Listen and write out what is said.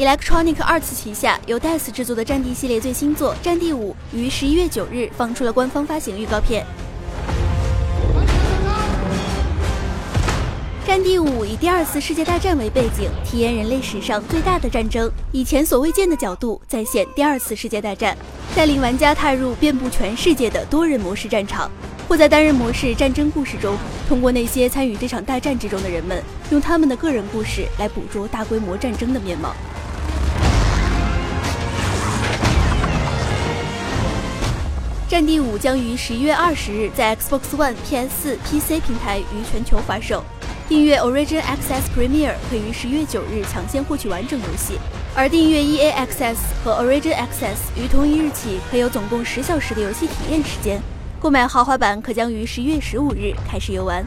Electronic Arts 旗下由 DICE 制作的《战地》系列最新作《战地五》于十一月九日放出了官方发行预告片。《战地五》以第二次世界大战为背景，体验人类史上最大的战争，以前所未见的角度再现第二次世界大战，带领玩家踏入遍布全世界的多人模式战场。或在单人模式战争故事中，通过那些参与这场大战之中的人们，用他们的个人故事来捕捉大规模战争的面貌。《战地五》将于十一月二十日在 Xbox One、PS4、PC 平台于全球发售。订阅 Origin Access Premier 可于十月九日抢先获取完整游戏，而订阅 EA Access 和 Origin Access 于同一日起可有总共十小时的游戏体验时间。购买豪华版可将于十一月十五日开始游玩。